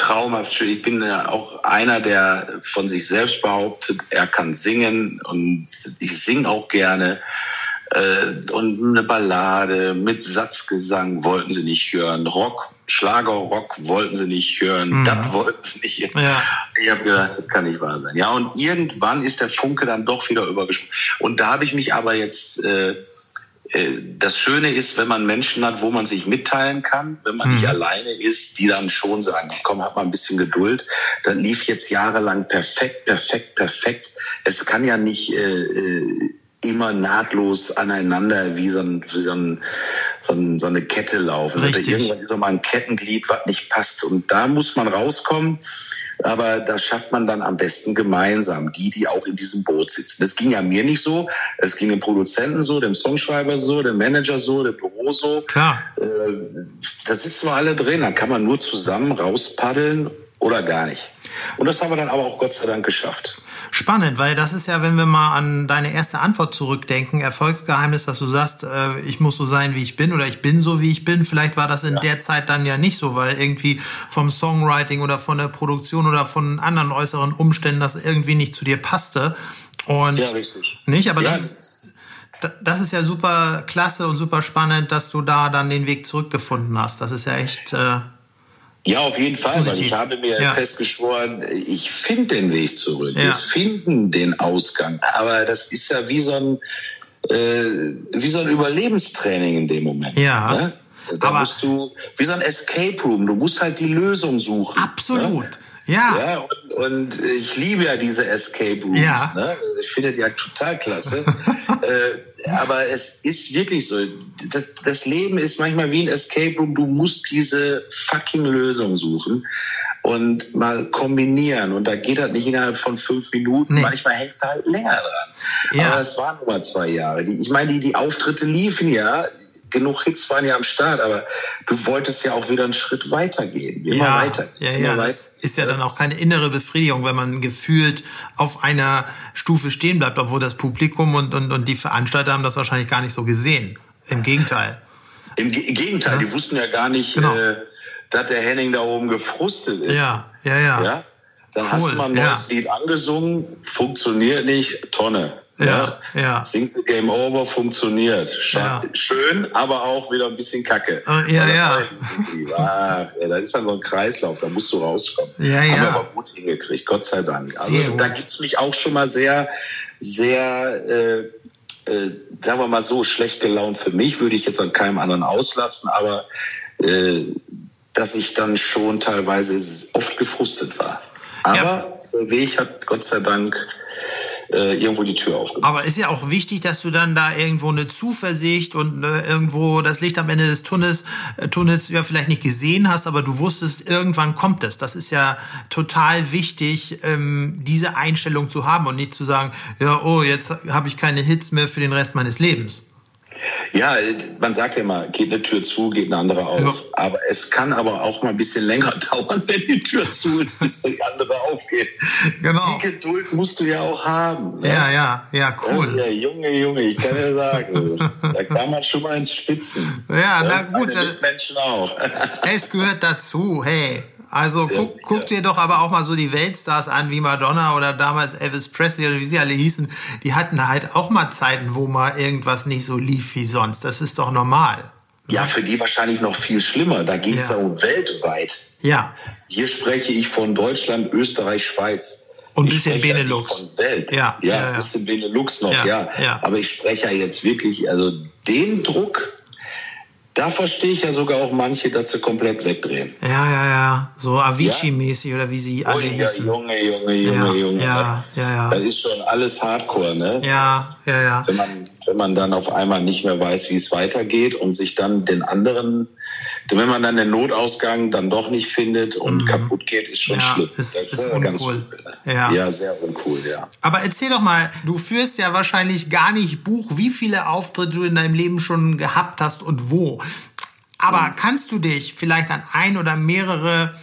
traumhaft schön. Ich bin ja auch einer, der von sich selbst behauptet, er kann singen und ich singe auch gerne. Äh, und eine Ballade mit Satzgesang wollten sie nicht hören. Rock, Schlagerrock wollten sie nicht hören. Mhm. Das wollten sie nicht hören. Ja. Ich habe gedacht, das kann nicht wahr sein. Ja, und irgendwann ist der Funke dann doch wieder übergesprungen. Und da habe ich mich aber jetzt... Äh, äh, das Schöne ist, wenn man Menschen hat, wo man sich mitteilen kann, wenn man mhm. nicht alleine ist, die dann schon sagen, komm, hab mal ein bisschen Geduld. Dann lief jetzt jahrelang perfekt, perfekt, perfekt. Es kann ja nicht äh, äh immer nahtlos aneinander wie so, ein, wie so, ein, so, ein, so eine Kette laufen. Richtig. Irgendwann ist auch mal ein Kettenglied, was nicht passt. Und da muss man rauskommen. Aber das schafft man dann am besten gemeinsam, die, die auch in diesem Boot sitzen. Das ging ja mir nicht so. Es ging dem Produzenten so, dem Songschreiber so, dem Manager so, dem Büro so. Klar. Äh, da sitzen wir alle drin. Dann kann man nur zusammen rauspaddeln oder gar nicht. Und das haben wir dann aber auch Gott sei Dank geschafft. Spannend, weil das ist ja, wenn wir mal an deine erste Antwort zurückdenken, Erfolgsgeheimnis, dass du sagst, äh, ich muss so sein, wie ich bin oder ich bin so, wie ich bin. Vielleicht war das in ja. der Zeit dann ja nicht so, weil irgendwie vom Songwriting oder von der Produktion oder von anderen äußeren Umständen das irgendwie nicht zu dir passte. Und ja, richtig. Nicht, aber ja. das, das ist ja super klasse und super spannend, dass du da dann den Weg zurückgefunden hast. Das ist ja echt. Äh ja, auf jeden Fall, Positiv. weil ich habe mir ja. festgeschworen, ich finde den Weg zurück. Ja. Wir finden den Ausgang. Aber das ist ja wie so ein, äh, wie so ein Überlebenstraining in dem Moment. Ja. Ne? Da Aber musst du, wie so ein Escape Room, du musst halt die Lösung suchen. Absolut. Ne? Ja. ja und, und, ich liebe ja diese Escape Rooms. Ja. Ne? Ich finde die ja total klasse. äh, aber es ist wirklich so. Das, das, Leben ist manchmal wie ein Escape Room. Du musst diese fucking Lösung suchen und mal kombinieren. Und da geht das nicht innerhalb von fünf Minuten. Nee. Manchmal hängst du halt länger dran. Ja. Aber es waren nur mal zwei Jahre. Die, ich meine, die, die Auftritte liefen ja genug Hits waren ja am Start, aber du wolltest ja auch wieder einen Schritt weitergehen. Immer ja, weiter. Ja, ja. Weiter. ist ja dann auch keine innere Befriedigung, wenn man gefühlt auf einer Stufe stehen bleibt, obwohl das Publikum und, und, und die Veranstalter haben das wahrscheinlich gar nicht so gesehen. Im Gegenteil. Im Ge Gegenteil, ja. die wussten ja gar nicht, genau. äh, dass der Henning da oben gefrustet ist. Ja, ja, ja. ja? Dann cool. hast du mal ein neues. Lied angesungen, funktioniert nicht, Tonne. Ja, ja. Singst du Game Over funktioniert. Ja. Schön, aber auch wieder ein bisschen kacke. Uh, ja, ja. Ach, ja. Da ist dann so ein Kreislauf, da musst du rauskommen. Ja, ja. Haben wir aber gut hingekriegt, Gott sei Dank. Also sehr da gibt's mich auch schon mal sehr, sehr, äh, äh, sagen wir mal so, schlecht gelaunt für mich, würde ich jetzt an keinem anderen auslassen, aber äh, dass ich dann schon teilweise oft gefrustet war. Aber ja. der Weg hat Gott sei Dank äh, irgendwo die Tür aufgemacht. Aber ist ja auch wichtig, dass du dann da irgendwo eine Zuversicht und äh, irgendwo das Licht am Ende des Tunnels, äh, Tunnels ja vielleicht nicht gesehen hast, aber du wusstest, irgendwann kommt es. Das ist ja total wichtig, ähm, diese Einstellung zu haben und nicht zu sagen, ja, oh, jetzt habe ich keine Hits mehr für den Rest meines Lebens. Ja, man sagt ja immer, geht eine Tür zu, geht eine andere auf. Ja. Aber es kann aber auch mal ein bisschen länger dauern, wenn die Tür zu ist, bis die andere aufgeht. Genau. Die Geduld musst du ja auch haben. Ne? Ja, ja, ja, cool. Ja, Junge, Junge, ich kann ja sagen, da kann man schon mal ins Spitzen. Ja, na gut. Meine Menschen auch. es gehört dazu, hey. Also guck, guck dir doch aber auch mal so die Weltstars an, wie Madonna oder damals Elvis Presley oder wie sie alle hießen. Die hatten halt auch mal Zeiten, wo mal irgendwas nicht so lief wie sonst. Das ist doch normal. Ja, für die wahrscheinlich noch viel schlimmer. Da ging es ja. um weltweit. Ja. Hier spreche ich von Deutschland, Österreich, Schweiz. Und ein bisschen Benelux. Von Welt. Ja, ja, ja, ein bisschen Benelux noch, ja, ja. ja. Aber ich spreche ja jetzt wirklich, also den Druck, da verstehe ich ja sogar auch manche, dass sie komplett wegdrehen. Ja, ja, ja. So Avicii-mäßig oder wie sie alle oh, ja, Junge, Junge, Junge, ja, Junge. Ja, ja, ja. Das ist schon alles Hardcore, ne? Ja, ja, ja. Wenn man, wenn man dann auf einmal nicht mehr weiß, wie es weitergeht und sich dann den anderen wenn man dann den Notausgang dann doch nicht findet und mhm. kaputt geht, ist schon ja, schlimm. Ist, das ist, ist ganz uncool. Ja. ja, sehr uncool, ja. Aber erzähl doch mal, du führst ja wahrscheinlich gar nicht Buch, wie viele Auftritte du in deinem Leben schon gehabt hast und wo. Aber mhm. kannst du dich vielleicht an ein oder mehrere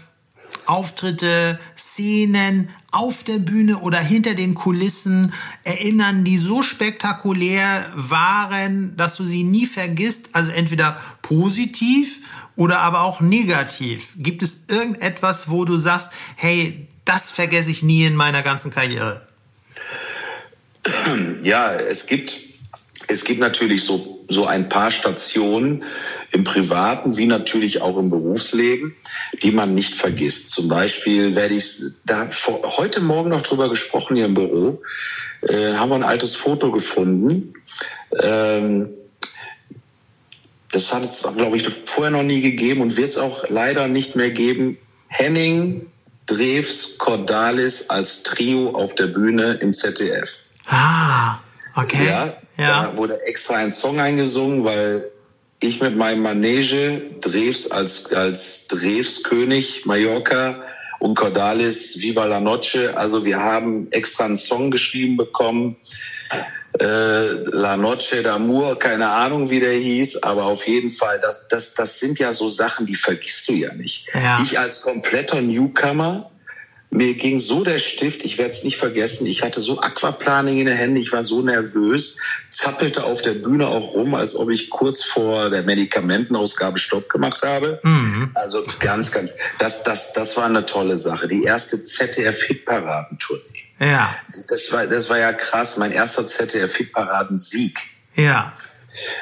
Auftritte, Szenen auf der Bühne oder hinter den Kulissen erinnern, die so spektakulär waren, dass du sie nie vergisst? Also entweder positiv oder aber auch negativ? Gibt es irgendetwas, wo du sagst, hey, das vergesse ich nie in meiner ganzen Karriere? Ja, es gibt, es gibt natürlich so, so ein paar Stationen im privaten wie natürlich auch im Berufsleben, die man nicht vergisst. Zum Beispiel werde ich da vor, heute Morgen noch drüber gesprochen hier im Büro, äh, haben wir ein altes Foto gefunden. Ähm, das hat es, glaube ich, vorher noch nie gegeben und wird es auch leider nicht mehr geben. Henning, Drews, Cordalis als Trio auf der Bühne im ZDF. Ah, okay. Ja, ja. da wurde extra ein Song eingesungen, weil ich mit meinem Manege, Drews als, als Drews König Mallorca und Cordalis Viva la Noche. Also wir haben extra einen Song geschrieben bekommen äh, La Noche d'Amour, keine Ahnung, wie der hieß, aber auf jeden Fall, das, das, das sind ja so Sachen, die vergisst du ja nicht. Ja. Ich als kompletter Newcomer, mir ging so der Stift, ich werde es nicht vergessen, ich hatte so Aquaplaning in den Händen, ich war so nervös, zappelte auf der Bühne auch rum, als ob ich kurz vor der Medikamentenausgabe Stopp gemacht habe. Mhm. Also ganz, ganz, das, das, das war eine tolle Sache. Die erste ZDF-Hitparadentournee. Ja. Das war, das war ja krass. Mein erster ZDF-Hitparaden-Sieg. Ja.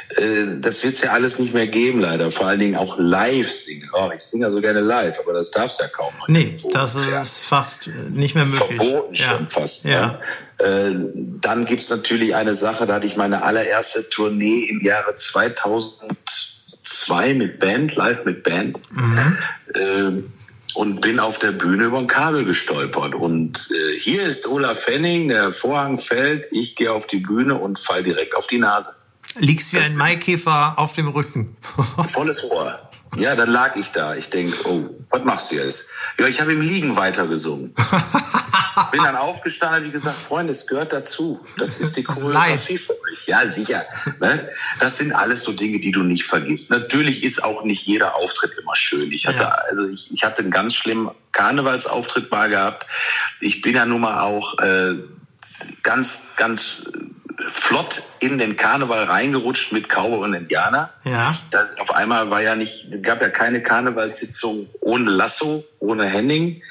Äh, das wird's ja alles nicht mehr geben, leider. Vor allen Dingen auch live singen. Oh, ich singe ja so gerne live, aber das darf's ja kaum. Nee, irgendwo. das ist fast nicht mehr möglich. Verboten ja. schon fast. Ja. ja. Äh, dann gibt's natürlich eine Sache, da hatte ich meine allererste Tournee im Jahre 2002 mit Band, live mit Band. Mhm. Äh, und bin auf der Bühne über ein Kabel gestolpert. Und äh, hier ist Olaf Fenning, der Vorhang fällt, ich gehe auf die Bühne und fall direkt auf die Nase. Liegst wie das ein Maikäfer auf dem Rücken. volles Rohr. Ja, dann lag ich da. Ich denk, oh, was machst du jetzt? Ja, ich habe im Liegen weitergesungen. Bin dann aufgestanden, habe gesagt, Freunde, es gehört dazu. Das ist die Choreografie für euch. Ja, sicher. Ne? Das sind alles so Dinge, die du nicht vergisst. Natürlich ist auch nicht jeder Auftritt immer schön. Ich hatte, ja. also ich, ich hatte einen ganz schlimmen Karnevalsauftritt mal gehabt. Ich bin ja nun mal auch äh, ganz, ganz flott in den Karneval reingerutscht mit Cowboy und Indianer. Ja. Da, auf einmal war ja nicht, gab ja keine Karnevalssitzung ohne Lasso, ohne Henning.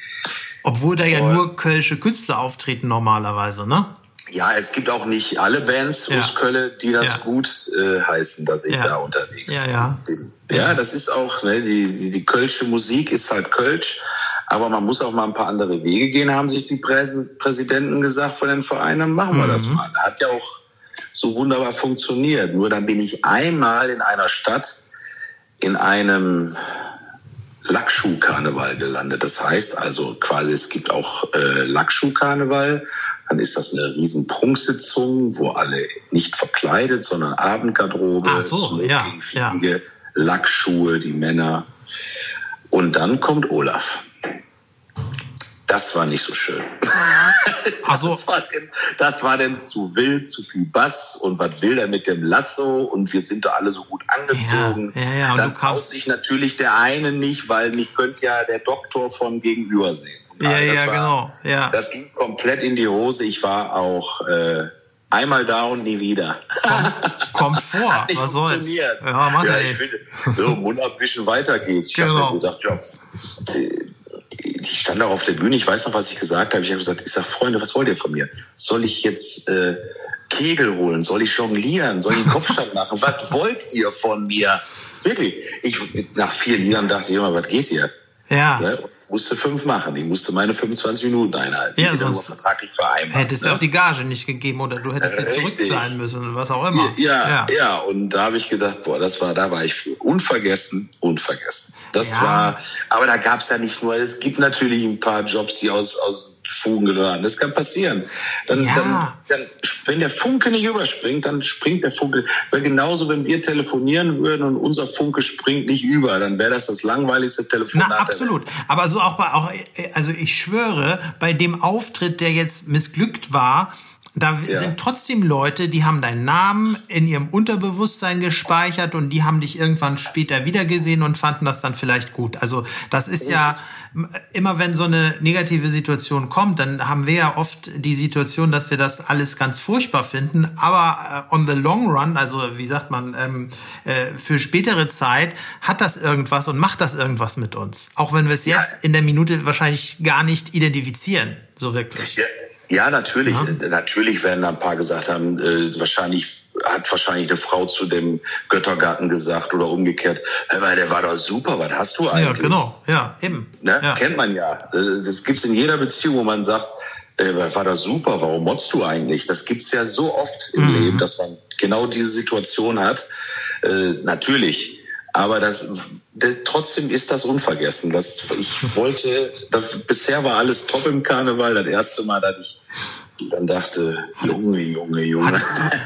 Obwohl da ja und, nur kölsche Künstler auftreten normalerweise, ne? Ja, es gibt auch nicht alle Bands ja. aus Köln, die das ja. gut äh, heißen, dass ich ja. da unterwegs ja, ja. bin. Ja, das ist auch, ne, die, die, die kölsche Musik ist halt Kölsch. Aber man muss auch mal ein paar andere Wege gehen, haben sich die Präsidenten gesagt von den Vereinen, machen wir mhm. das mal. Hat ja auch so wunderbar funktioniert. Nur dann bin ich einmal in einer Stadt in einem Lackschuhkarneval gelandet. Das heißt also quasi, es gibt auch äh, Lackschuhkarneval. Dann ist das eine riesen Prunksitzung, wo alle nicht verkleidet, sondern Abendgarderobe, Ach so, Smoking, ja, Fliege, ja. Lackschuhe, die Männer. Und dann kommt Olaf. Das war nicht so schön. Also, das, war denn, das war denn zu wild, zu viel Bass und was will er mit dem Lasso und wir sind da alle so gut angezogen. Ja, ja, ja, Dann traut sich natürlich der eine nicht, weil mich könnte ja der Doktor von gegenüber sehen. Ja, ja, war, genau. Ja. Das ging komplett in die Hose. Ich war auch äh, einmal da und nie wieder. Komm, kommt vor. Was soll's? Ja, mach ja, ich finde, so, Mund abwischen, weiter geht's. Ich genau. habe mir gedacht, ja, ich stand auch auf der Bühne, ich weiß noch, was ich gesagt habe. Ich habe gesagt, ich sage, Freunde, was wollt ihr von mir? Soll ich jetzt äh, Kegel holen? Soll ich jonglieren? Soll ich einen Kopfstand machen? was wollt ihr von mir? Wirklich. Ich, nach vier Liedern dachte ich immer, was geht hier? Ja. Ne? Musste fünf machen. Ich musste meine 25 Minuten einhalten. Ja, sonst vertraglich vereinbart. Hättest du ne? auch die Gage nicht gegeben oder du hättest ja zurück sein müssen, was auch immer. Ja, ja, und da habe ich gedacht, boah, das war, da war ich für unvergessen, unvergessen. Das Ja. war, aber da gab es ja nicht nur, es gibt natürlich ein paar Jobs, die aus, aus Fugen geraten. Das kann passieren. Dann, Ja. dann, dann, wenn der Funke nicht überspringt, dann springt der Funke. Weil genauso, wenn wir telefonieren würden und unser Funke springt nicht über, dann wäre das das langweiligste Telefonat. Na, absolut. Aber so auch bei, auch, also ich schwöre, bei dem Auftritt, der jetzt missglückt war, da Ja. sind trotzdem Leute, die haben deinen Namen in ihrem Unterbewusstsein gespeichert und die haben dich irgendwann später wiedergesehen und fanden das dann vielleicht gut. Also das ist ja immer, wenn so eine negative Situation kommt, dann haben wir ja oft die Situation, dass wir das alles ganz furchtbar finden. Aber äh, on the long run, also wie sagt man, ähm, äh, für spätere Zeit hat das irgendwas und macht das irgendwas mit uns. Auch wenn wir es Ja. jetzt in der Minute wahrscheinlich gar nicht identifizieren, so wirklich. Ja, ja natürlich. Äh, Natürlich werden da ein paar gesagt haben, äh, wahrscheinlich hat wahrscheinlich eine Frau zu dem Göttergarten gesagt oder umgekehrt, "Hör mal, der war doch super, was hast du eigentlich? Ja, genau. Ja, eben. Ne? Ja. Kennt man ja. Das gibt's in jeder Beziehung, wo man sagt, äh, war das super, warum motzt du eigentlich? Das gibt's ja so oft im Mhm. Leben, dass man genau diese Situation hat. Äh, natürlich. Aber das, de- trotzdem ist das unvergessen. Das, ich wollte, das, bisher war alles top im Karneval. Das erste Mal, dass ich dann dachte, Junge, Junge, Junge.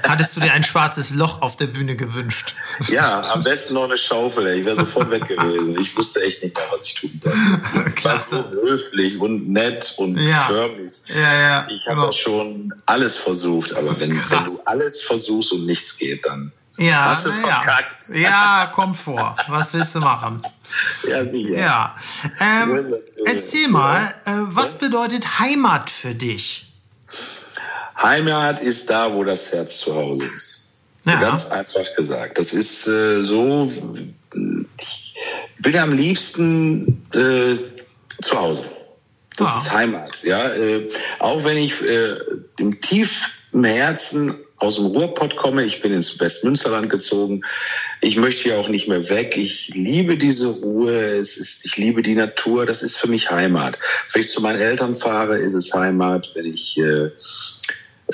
Hattest du dir ein schwarzes Loch auf der Bühne gewünscht? Ja, am besten noch eine Schaufel. ey. Ich wäre sofort weg gewesen. Ich wusste echt nicht mehr, was ich tun sollte. Ich war Klasse. so höflich und nett und Ja. förmlich. Ja, ja. Ich habe Genau. schon alles versucht, aber wenn, wenn du alles versuchst und nichts geht, dann Ja, hast du na ja. verkackt. Ja, kommt vor. Was willst du machen? Ja, sicher. Ja. Ähm, erzähl mal, äh, was bedeutet Heimat für dich? Heimat ist da, wo das Herz zu Hause ist. Ja. Ganz einfach gesagt. Das ist äh, so, ich bin am liebsten äh, zu Hause. Das Ja. ist Heimat, ja. Äh, auch wenn ich äh, im tiefen Herzen aus dem Ruhrpott komme, ich bin ins Westmünsterland gezogen. Ich möchte hier auch nicht mehr weg. Ich liebe diese Ruhe. Es ist, ich liebe die Natur. Das ist für mich Heimat. Wenn ich zu meinen Eltern fahre, ist es Heimat. Wenn ich äh,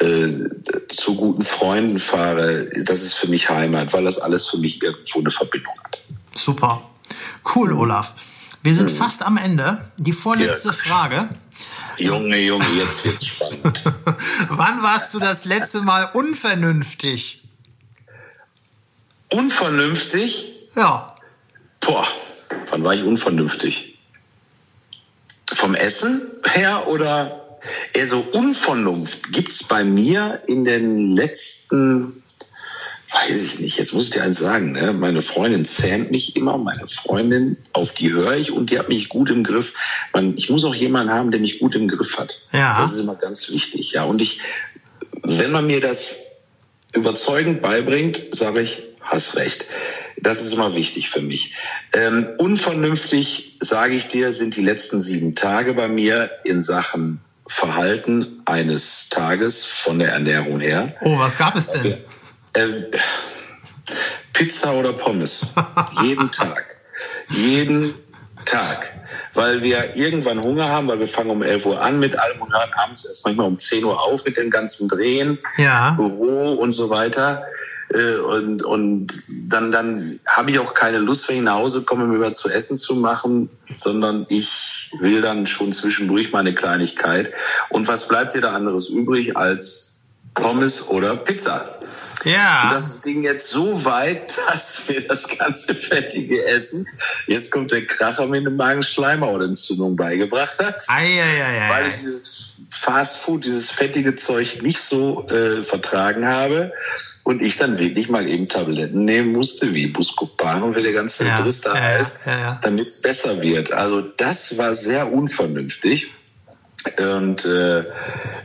äh, zu guten Freunden fahre, das ist für mich Heimat, weil das alles für mich irgendwo eine Verbindung hat. Super. Cool, Olaf. Wir sind fast am Ende. Die vorletzte Ja. Frage. Junge, Junge, jetzt wird's spannend. Wann warst du das letzte Mal unvernünftig? Unvernünftig? Ja. Boah, wann war ich unvernünftig? Vom Essen her oder eher so Unvernunft gibt's bei mir in den letzten, weiß ich nicht, jetzt muss ich dir eins sagen, ne? meine Freundin zähmt mich immer, meine Freundin, auf die höre ich und die hat mich gut im Griff. Man, ich muss auch jemanden haben, der mich gut im Griff hat. Ja. Das ist immer ganz wichtig, ja. Und ich, wenn man mir das überzeugend beibringt, sage ich, hast recht. Das ist immer wichtig für mich. Ähm, unvernünftig, sage ich dir, sind die letzten sieben Tage bei mir in Sachen Verhalten eines Tages von der Ernährung her. Oh, was gab es denn? Äh, Pizza oder Pommes. Jeden Tag. Jeden Tag. Weil wir irgendwann Hunger haben, weil wir fangen um 11 Uhr an mit allem und hören abends erst manchmal um 10 Uhr auf mit dem ganzen Drehen, Ja. Büro und so weiter. Äh, Und, und dann, dann habe ich auch keine Lust, wenn ich nach Hause komme, mir was zu essen zu machen, sondern ich will dann schon zwischendurch meine Kleinigkeit. Und was bleibt dir da anderes übrig als Pommes oder Pizza? Ja. das Ding jetzt so weit, dass wir das ganze fettige Essen, jetzt kommt der Kracher mit einem Magenschleimhautentzündung beigebracht hat, Ei, ei, ei, ei, weil ei. ich dieses Fast Food, dieses fettige Zeug nicht so äh, vertragen habe und ich dann wirklich mal eben Tabletten nehmen musste, wie Buscopan und wie der ganze Ja, Driss da heißt, ja, ja. damit es besser wird. Also das war sehr unvernünftig. Und äh,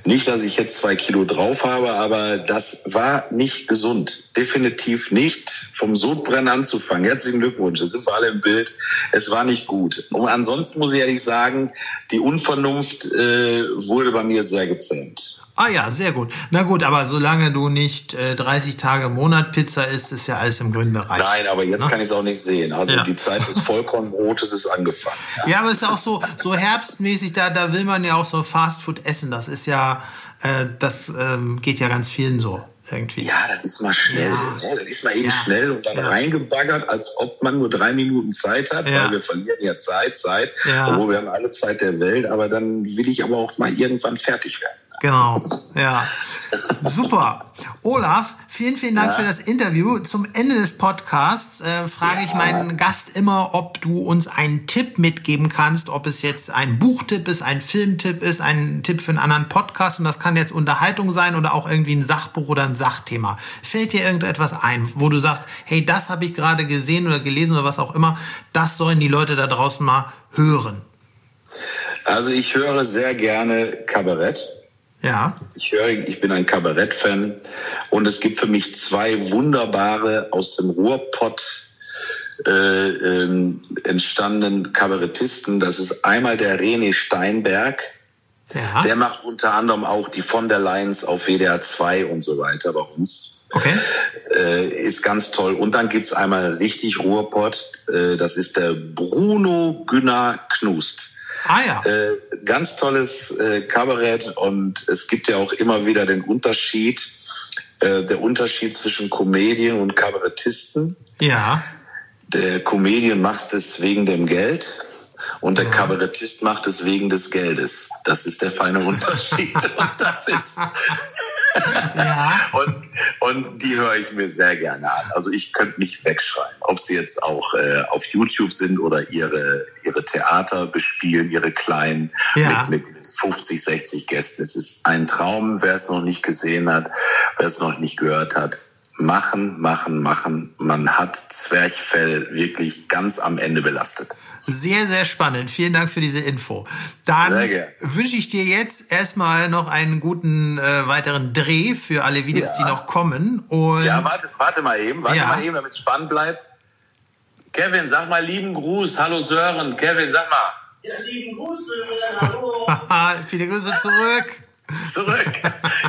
nicht, dass ich jetzt zwei Kilo drauf habe, aber das war nicht gesund. Definitiv nicht. Vom Sodbrennen anzufangen. Herzlichen Glückwunsch. Das sind wir alle im Bild. Es war nicht gut. Und ansonsten muss ich ehrlich sagen, die Unvernunft äh, wurde bei mir sehr gezähmt. Ah ja, sehr gut. Na gut, aber solange du nicht äh, 30 Tage im Monat Pizza isst, ist ja alles im grünen Bereich. Nein, aber jetzt ne? kann ich es auch nicht sehen. Also ja. die Zeit des Vollkornbrotes ist angefangen. Ja. ja, aber es ist auch so, so herbstmäßig, da, da will man ja auch so Fastfood essen. Das ist ja, äh, das ähm, geht ja ganz vielen so. Irgendwie. Ja, das ist mal schnell. Ja. Ne? Das ist mal eben ja. schnell und dann ja. reingebaggert, als ob man nur drei Minuten Zeit hat, weil wir verlieren ja Zeit, Zeit, obwohl wir haben alle Zeit der Welt, aber dann will ich aber auch mal irgendwann fertig werden. Genau, ja. Super. Olaf, vielen, vielen Dank ja. für das Interview. Zum Ende des Podcasts äh, frage ja. ich meinen Gast immer, ob du uns einen Tipp mitgeben kannst, ob es jetzt ein Buchtipp ist, ein Filmtipp ist, ein Tipp für einen anderen Podcast. Und das kann jetzt Unterhaltung sein oder auch irgendwie ein Sachbuch oder ein Sachthema. Fällt dir irgendetwas ein, wo du sagst, hey, das habe ich gerade gesehen oder gelesen oder was auch immer, das sollen die Leute da draußen mal hören? Also ich höre sehr gerne Kabarett. Ja. Ich höre, ich bin ein Kabarett-Fan und es gibt für mich zwei wunderbare aus dem Ruhrpott äh, äh, entstandenen Kabarettisten. Das ist einmal der René Steinberg. Ja. Der macht unter anderem auch die von der Lions auf WDR 2 und so weiter bei uns. Okay. Äh, ist ganz toll. Und dann gibt's einmal richtig Ruhrpott. Äh, das ist der Bruno Günner Knust. Ah ja. Äh, ganz tolles äh, Kabarett und es gibt ja auch immer wieder den Unterschied, äh, der Unterschied zwischen Comedian und Kabarettisten. Ja. Der Comedian macht es wegen dem Geld und der. Kabarettist macht es wegen des Geldes. Das ist der feine Unterschied. und das ist ja. und, und die höre ich mir sehr gerne an. Also ich könnte nicht wegschreien, ob sie jetzt auch äh, auf YouTube sind oder ihre, ihre Theater bespielen, ihre kleinen ja. mit, mit 50, 60 Gästen. Es ist ein Traum, wer es noch nicht gesehen hat, wer es noch nicht gehört hat. Machen, machen, machen. Man hat Zwerchfell wirklich ganz am Ende belastet. Sehr, sehr spannend. Vielen Dank für diese Info. Dann wünsche ich dir jetzt erstmal noch einen guten äh, weiteren Dreh für alle Videos, ja. die noch kommen. Und ja, warte, warte mal eben, warte ja. mal eben, damit es spannend bleibt. Kevin, sag mal lieben Gruß. Hallo Sören. Kevin, sag mal. Ja, lieben Gruß, hallo. Viele Grüße zurück zurück.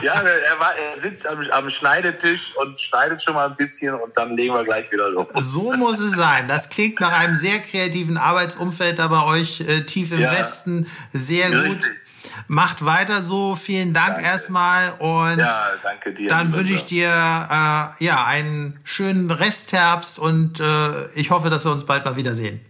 ja, er, war, er sitzt am, am, Schneidetisch und schneidet schon mal ein bisschen und dann legen wir gleich wieder los. So muss es sein. Das klingt nach einem sehr kreativen Arbeitsumfeld da bei euch äh, tief im ja. Westen. Sehr gut. Richtig. Macht weiter so. Vielen Dank danke. erstmal. Und ja, danke dir. Dann wünsche ich dir äh, ja, einen schönen Restherbst und äh, ich hoffe, dass wir uns bald mal wiedersehen.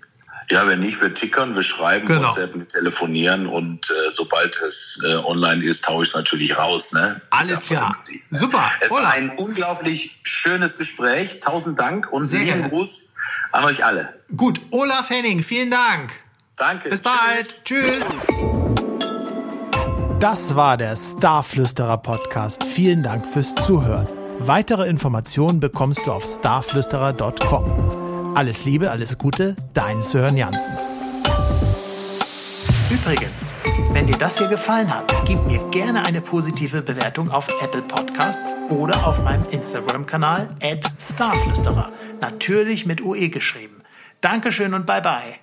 Ja, wenn nicht, wir tickern, wir schreiben, genau. WhatsApp, wir telefonieren und äh, sobald es äh, online ist, taue ich natürlich raus. Ne? Alles klar. Ne? Super. Es Olaf. war ein unglaublich schönes Gespräch. Tausend Dank und Sehr lieben Gruß an euch alle. Gut, Olaf Henning, vielen Dank. Danke. Bis bald. Tschüss. Das war der Starflüsterer Podcast. Vielen Dank fürs Zuhören. Weitere Informationen bekommst du auf starflüsterer.com. Alles Liebe, alles Gute, dein Sören Jansen. Übrigens, wenn dir das hier gefallen hat, gib mir gerne eine positive Bewertung auf Apple Podcasts oder auf meinem Instagram-Kanal @starflüsterer. Natürlich mit UE geschrieben. Dankeschön und bye bye.